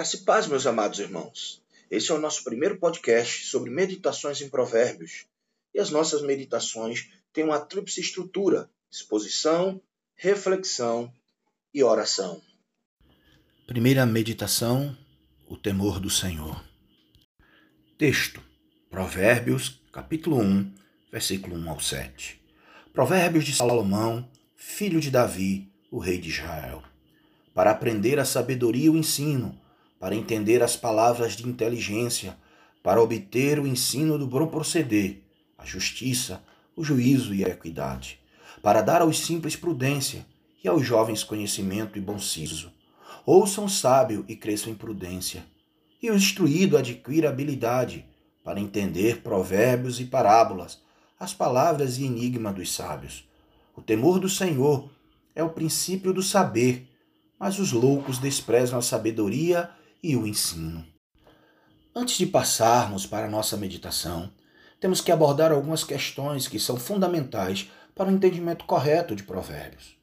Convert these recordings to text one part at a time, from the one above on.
Graça e paz, meus amados irmãos. Esse é o nosso primeiro podcast sobre meditações em provérbios. E as nossas meditações têm uma tríplice estrutura: exposição, reflexão e oração. Primeira meditação: o temor do Senhor. Texto: Provérbios, capítulo 1, versículo 1 ao 7. Provérbios de Salomão, filho de Davi, o rei de Israel. Para aprender a sabedoria e o ensino, para entender as palavras de inteligência, para obter o ensino do bom proceder, a justiça, o juízo e a equidade, para dar aos simples prudência e aos jovens conhecimento e bom siso. Ouçam sábio e cresçam em prudência, e o instruído adquira habilidade para entender provérbios e parábolas, as palavras e enigma dos sábios. O temor do Senhor é o princípio do saber, mas os loucos desprezam a sabedoria e o ensino. Antes de passarmos para a nossa meditação, temos que abordar algumas questões que são fundamentais para o entendimento correto de Provérbios.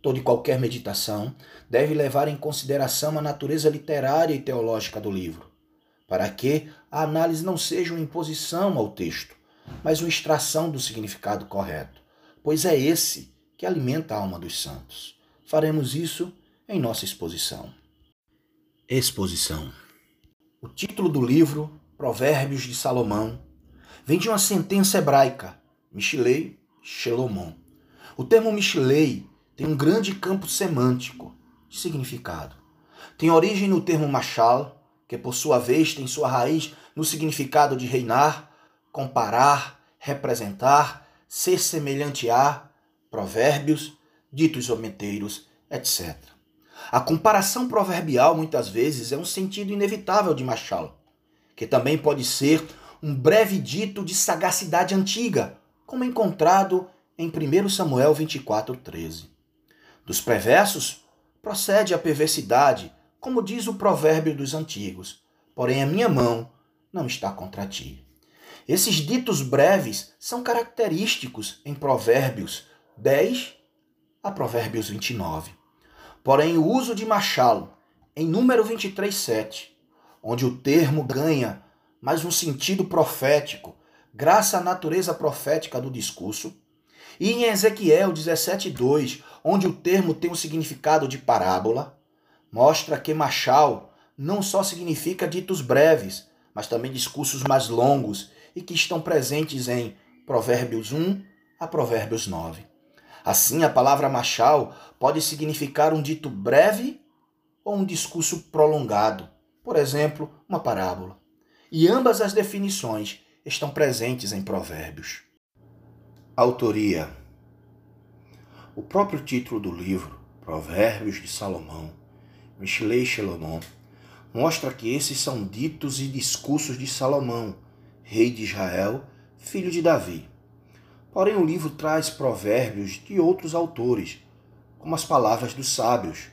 Toda e qualquer meditação deve levar em consideração a natureza literária e teológica do livro, para que a análise não seja uma imposição ao texto, mas uma extração do significado correto, pois é esse que alimenta a alma dos santos. Faremos isso em nossa exposição. Exposição. O título do livro, Provérbios de Salomão, vem de uma sentença hebraica, Mishlei Shelomon. O termo Mishlei tem um grande campo semântico de significado. Tem origem no termo machal, que por sua vez tem sua raiz no significado de reinar, comparar, representar, ser semelhante a, provérbios, ditos omenteiros, etc. A comparação proverbial muitas vezes é um sentido inevitável de Machal, que também pode ser um breve dito de sagacidade antiga, como encontrado em 1 Samuel 24:13. Dos perversos procede a perversidade, como diz o provérbio dos antigos, porém a minha mão não está contra ti. Esses ditos breves são característicos em Provérbios 10 a Provérbios 29. Porém, o uso de machalo em número 23:7, onde o termo ganha mais um sentido profético, graças à natureza profética do discurso, e em Ezequiel 17:2, onde o termo tem o um significado de parábola, mostra que machal não só significa ditos breves, mas também discursos mais longos e que estão presentes em Provérbios 1 a Provérbios 9. Assim, a palavra machal pode significar um dito breve ou um discurso prolongado, por exemplo, uma parábola. E ambas as definições estão presentes em Provérbios. Autoria: O próprio título do livro, Provérbios de Salomão, Michelei Shelomon, mostra que esses são ditos e discursos de Salomão, rei de Israel, filho de Davi. Porém, o livro traz provérbios de outros autores, como as palavras dos sábios,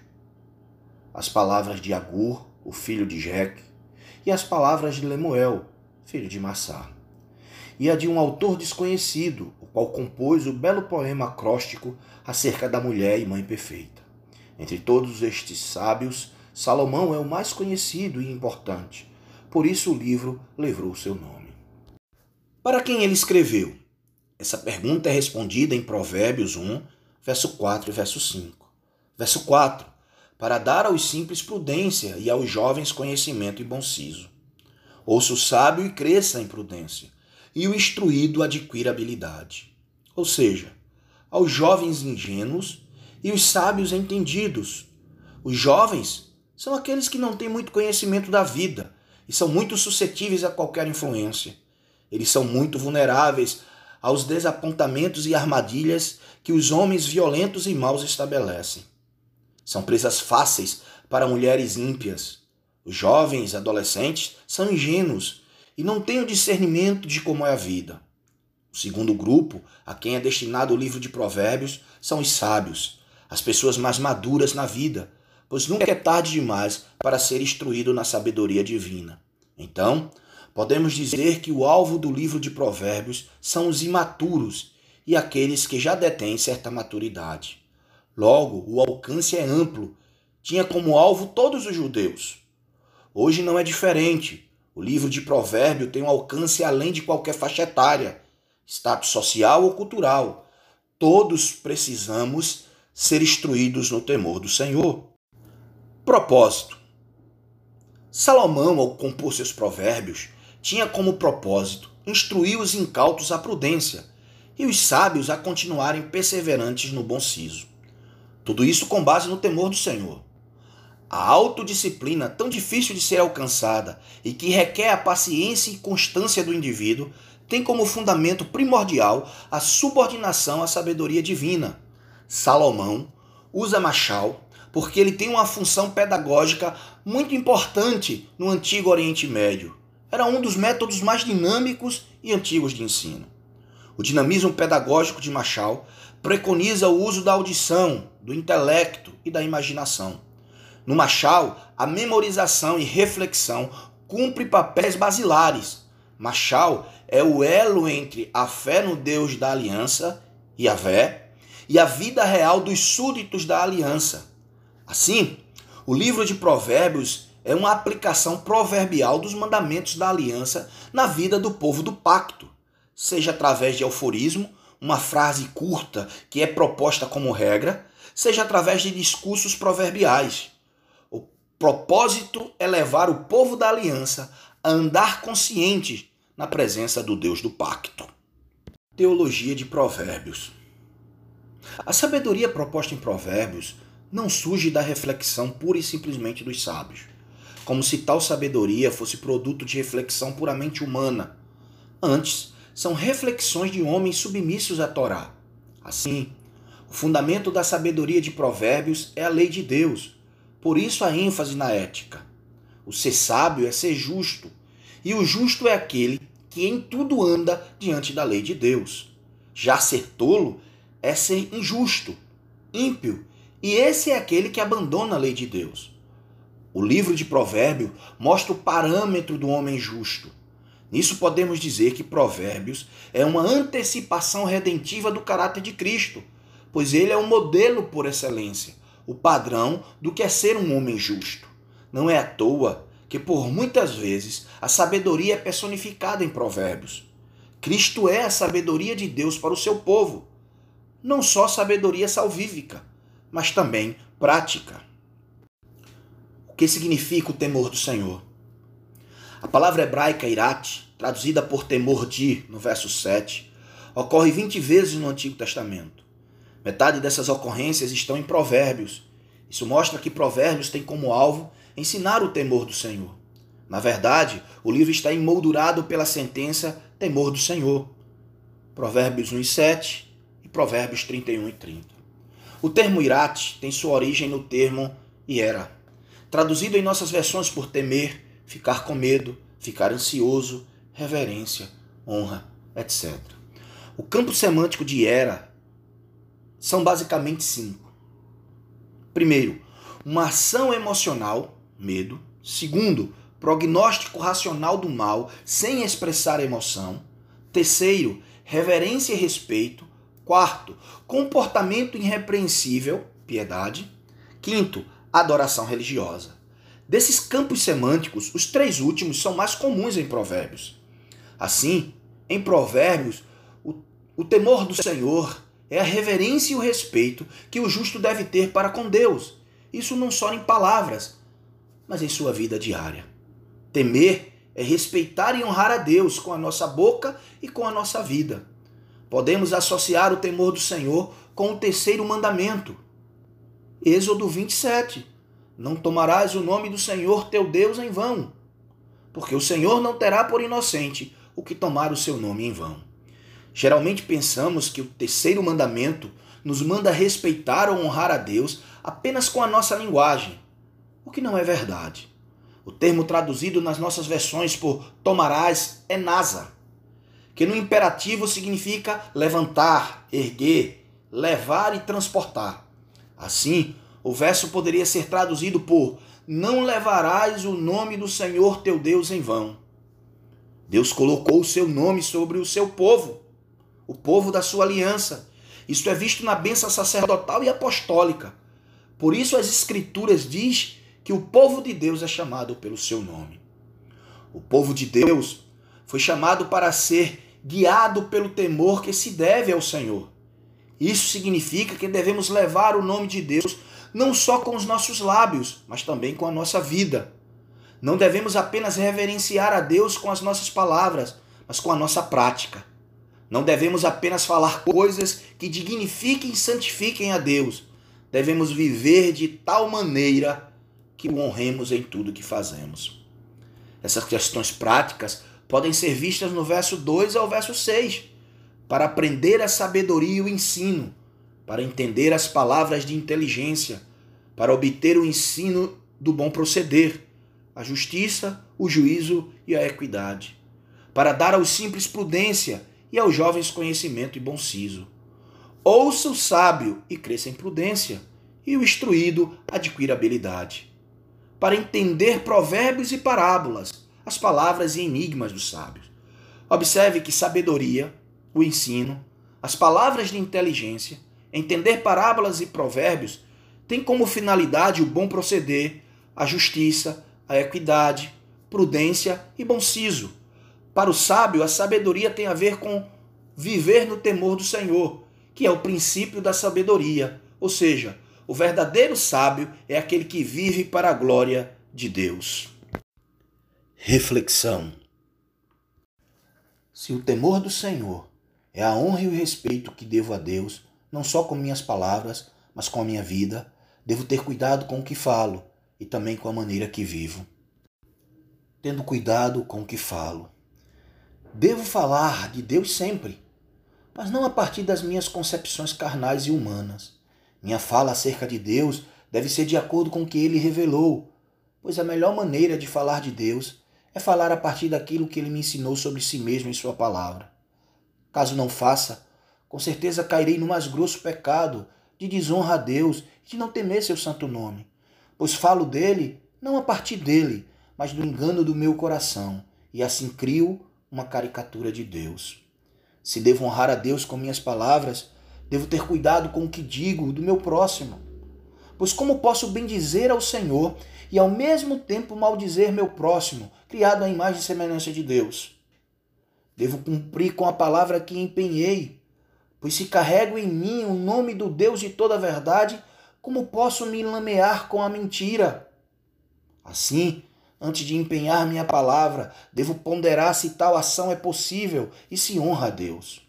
as palavras de Agur, o filho de Jeque, e as palavras de Lemuel, filho de Massá. E a de um autor desconhecido, o qual compôs o belo poema acróstico acerca da mulher e mãe perfeita. Entre todos estes sábios, Salomão é o mais conhecido e importante, por isso o livro levou seu nome. Para quem ele escreveu? Essa pergunta é respondida em Provérbios 1, verso 4 e verso 5. Verso 4: Para dar aos simples prudência e aos jovens conhecimento e bom siso. Ouça o sábio e cresça em prudência, e o instruído adquira habilidade. Ou seja, aos jovens ingênuos e os sábios entendidos. Os jovens são aqueles que não têm muito conhecimento da vida e são muito suscetíveis a qualquer influência. Eles são muito vulneráveis aos desapontamentos e armadilhas que os homens violentos e maus estabelecem. São presas fáceis para mulheres ímpias. Os jovens adolescentes são ingênuos e não têm o discernimento de como é a vida. O segundo grupo, a quem é destinado o livro de Provérbios, são os sábios, as pessoas mais maduras na vida, pois nunca é tarde demais para ser instruído na sabedoria divina. Então, podemos dizer que o alvo do livro de Provérbios são os imaturos e aqueles que já detêm certa maturidade. Logo, o alcance é amplo, tinha como alvo todos os judeus. Hoje não é diferente. O livro de Provérbio tem um alcance além de qualquer faixa etária, status social ou cultural. Todos precisamos ser instruídos no temor do Senhor. Propósito: Salomão, ao compor seus provérbios, tinha como propósito instruir os incautos à prudência e os sábios a continuarem perseverantes no bom siso. Tudo isso com base no temor do Senhor. A autodisciplina, tão difícil de ser alcançada e que requer a paciência e constância do indivíduo, tem como fundamento primordial a subordinação à sabedoria divina. Salomão usa Machal porque ele tem uma função pedagógica muito importante no antigo Oriente Médio. Era um dos métodos mais dinâmicos e antigos de ensino. O dinamismo pedagógico de Machal preconiza o uso da audição, do intelecto e da imaginação. No Machal, a memorização e reflexão cumpre papéis basilares. Machal é o elo entre a fé no Deus da aliança, Yahvé, e a vida real dos súditos da aliança. Assim, o livro de Provérbios é uma aplicação proverbial dos mandamentos da aliança na vida do povo do pacto, seja através de euforismo uma frase curta que é proposta como regra, seja através de discursos proverbiais. O propósito é levar o povo da aliança a andar consciente na presença do Deus do pacto. Teologia de Provérbios. A sabedoria proposta em Provérbios não surge da reflexão pura e simplesmente dos sábios, como se tal sabedoria fosse produto de reflexão puramente humana. Antes, são reflexões de homens submissos à Torá. Assim, o fundamento da sabedoria de Provérbios é a lei de Deus. Por isso a ênfase na ética. O ser sábio é ser justo, e o justo é aquele que em tudo anda diante da lei de Deus. Já ser tolo é ser injusto, ímpio, e esse é aquele que abandona a lei de Deus. O livro de Provérbio mostra o parâmetro do homem justo Nisso podemos dizer que Provérbios é uma antecipação redentiva do caráter de Cristo, pois ele é o modelo por excelência, o padrão do que é ser um homem justo. Não é à toa que por muitas vezes a sabedoria é personificada em Provérbios. Cristo é a sabedoria de Deus para o seu povo. Não só sabedoria salvífica, mas também prática. O que significa o temor do Senhor? A palavra hebraica irat, traduzida por temor de, no verso 7, ocorre 20 vezes no Antigo Testamento. Metade dessas ocorrências estão em Provérbios. Isso mostra que Provérbios tem como alvo ensinar o temor do Senhor. Na verdade, o livro está emoldurado pela sentença temor do Senhor. Provérbios 1 e 7 e Provérbios 31 e 30. O termo irat tem sua origem no termo iera, traduzido em nossas versões por temer, ficar com medo, ficar ansioso, reverência, honra, etc. O campo semântico de era são basicamente cinco. Primeiro, uma ação emocional, medo. Segundo, prognóstico racional do mal sem expressar emoção. Terceiro, reverência e respeito. Quarto, comportamento irrepreensível, piedade. Quinto, adoração religiosa. Desses campos semânticos, os três últimos são mais comuns em Provérbios. Assim, em Provérbios, o, o temor do Senhor é a reverência e o respeito que o justo deve ter para com Deus. Isso não só em palavras, mas em sua vida diária. Temer é respeitar e honrar a Deus com a nossa boca e com a nossa vida. Podemos associar o temor do Senhor com o terceiro mandamento. Êxodo 27. Não tomarás o nome do Senhor teu Deus em vão, porque o Senhor não terá por inocente o que tomar o seu nome em vão. Geralmente pensamos que o terceiro mandamento nos manda respeitar ou honrar a Deus apenas com a nossa linguagem, o que não é verdade. O termo traduzido nas nossas versões por tomarás é nasa, que no imperativo significa levantar, erguer, levar e transportar. Assim, o verso poderia ser traduzido por: Não levarás o nome do Senhor teu Deus em vão. Deus colocou o seu nome sobre o seu povo, o povo da sua aliança. Isto é visto na bênção sacerdotal e apostólica. Por isso as escrituras diz que o povo de Deus é chamado pelo seu nome. O povo de Deus foi chamado para ser guiado pelo temor que se deve ao Senhor. Isso significa que devemos levar o nome de Deus não só com os nossos lábios, mas também com a nossa vida. Não devemos apenas reverenciar a Deus com as nossas palavras, mas com a nossa prática. Não devemos apenas falar coisas que dignifiquem e santifiquem a Deus. Devemos viver de tal maneira que o honremos em tudo que fazemos. Essas questões práticas podem ser vistas no verso 2 ao verso 6, para aprender a sabedoria e o ensino, para entender as palavras de inteligência, para obter o ensino do bom proceder, a justiça, o juízo e a equidade, para dar aos simples prudência e aos jovens conhecimento e bom siso. Ouça o sábio e cresça em prudência, e o instruído adquira habilidade. Para entender provérbios e parábolas, as palavras e enigmas dos sábios. Observe que sabedoria, o ensino, as palavras de inteligência, entender parábolas e provérbios tem como finalidade o bom proceder, a justiça, a equidade, prudência e bom siso. Para o sábio, a sabedoria tem a ver com viver no temor do Senhor, que é o princípio da sabedoria. Ou seja, o verdadeiro sábio é aquele que vive para a glória de Deus. Reflexão: Se o temor do Senhor é a honra e o respeito que devo a Deus, não só com minhas palavras, mas com a minha vida, devo ter cuidado com o que falo e também com a maneira que vivo. Tendo cuidado com o que falo. Devo falar de Deus sempre, mas não a partir das minhas concepções carnais e humanas. Minha fala acerca de Deus deve ser de acordo com o que ele revelou, pois a melhor maneira de falar de Deus é falar a partir daquilo que ele me ensinou sobre si mesmo em sua palavra. Caso não faça, com certeza cairei no mais grosso pecado de desonra a Deus e de não temer seu santo nome, pois falo dele não a partir dele, mas do engano do meu coração, e assim crio uma caricatura de Deus. Se devo honrar a Deus com minhas palavras, devo ter cuidado com o que digo do meu próximo. Pois como posso bendizer ao Senhor e ao mesmo tempo maldizer meu próximo, criado à imagem e semelhança de Deus? Devo cumprir com a palavra que empenhei, Pois se carrego em mim o nome do Deus de toda a verdade, como posso me lamear com a mentira? Assim, antes de empenhar minha palavra, devo ponderar se tal ação é possível e se honra a Deus.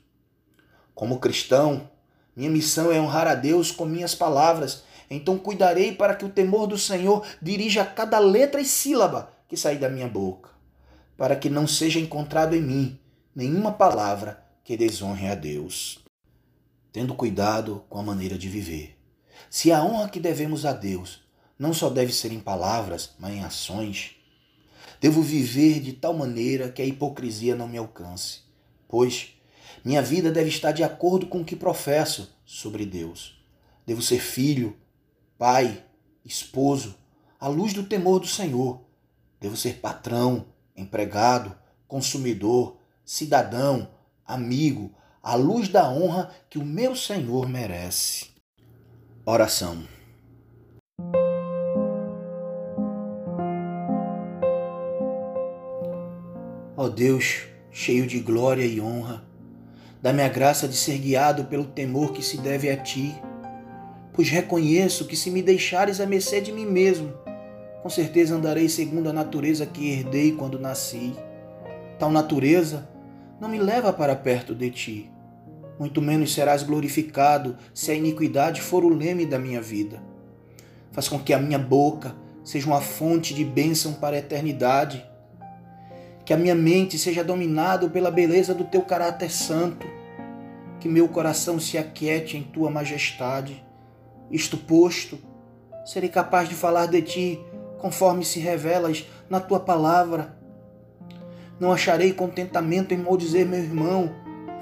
Como cristão, minha missão é honrar a Deus com minhas palavras, então cuidarei para que o temor do Senhor dirija cada letra e sílaba que sair da minha boca, para que não seja encontrado em mim nenhuma palavra que desonre a Deus tendo cuidado com a maneira de viver. Se a honra que devemos a Deus não só deve ser em palavras, mas em ações, devo viver de tal maneira que a hipocrisia não me alcance, pois minha vida deve estar de acordo com o que professo sobre Deus. Devo ser filho, pai, esposo, à luz do temor do Senhor. Devo ser patrão, empregado, consumidor, cidadão, amigo, à luz da honra que o meu Senhor merece. Oração. Ó Deus, cheio de glória e honra, dá-me a graça de ser guiado pelo temor que se deve a Ti, pois reconheço que se me deixares a mercê de mim mesmo, com certeza andarei segundo a natureza que herdei quando nasci. Tal natureza não me leva para perto de Ti muito menos serás glorificado se a iniquidade for o leme da minha vida. Faz com que a minha boca seja uma fonte de bênção para a eternidade. Que a minha mente seja dominada pela beleza do teu caráter santo. Que meu coração se aquiete em tua majestade. Isto posto, serei capaz de falar de ti conforme se revelas na tua palavra. Não acharei contentamento em maldizer meu irmão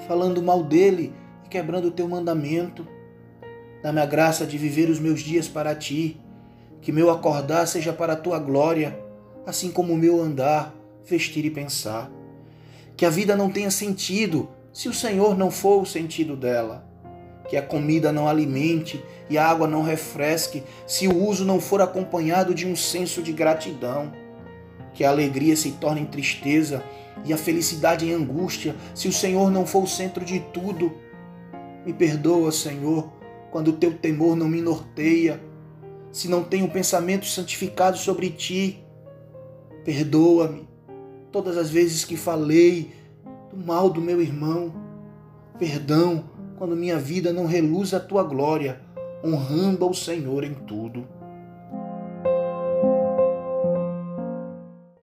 falando mal dele e quebrando o teu mandamento. Dá-me a graça de viver os meus dias para ti, que meu acordar seja para a tua glória, assim como o meu andar, vestir e pensar. Que a vida não tenha sentido se o Senhor não for o sentido dela. que a comida não alimente e a água não refresque, se o uso não for acompanhado de um senso de gratidão. Que a alegria se torne em tristeza e a felicidade em angústia, se o Senhor não for o centro de tudo. Me perdoa, Senhor, quando o teu temor não me norteia, se não tenho pensamento santificado sobre ti. Perdoa-me todas as vezes que falei do mal do meu irmão. Perdão quando minha vida não reluz a tua glória, honrando ao Senhor em tudo.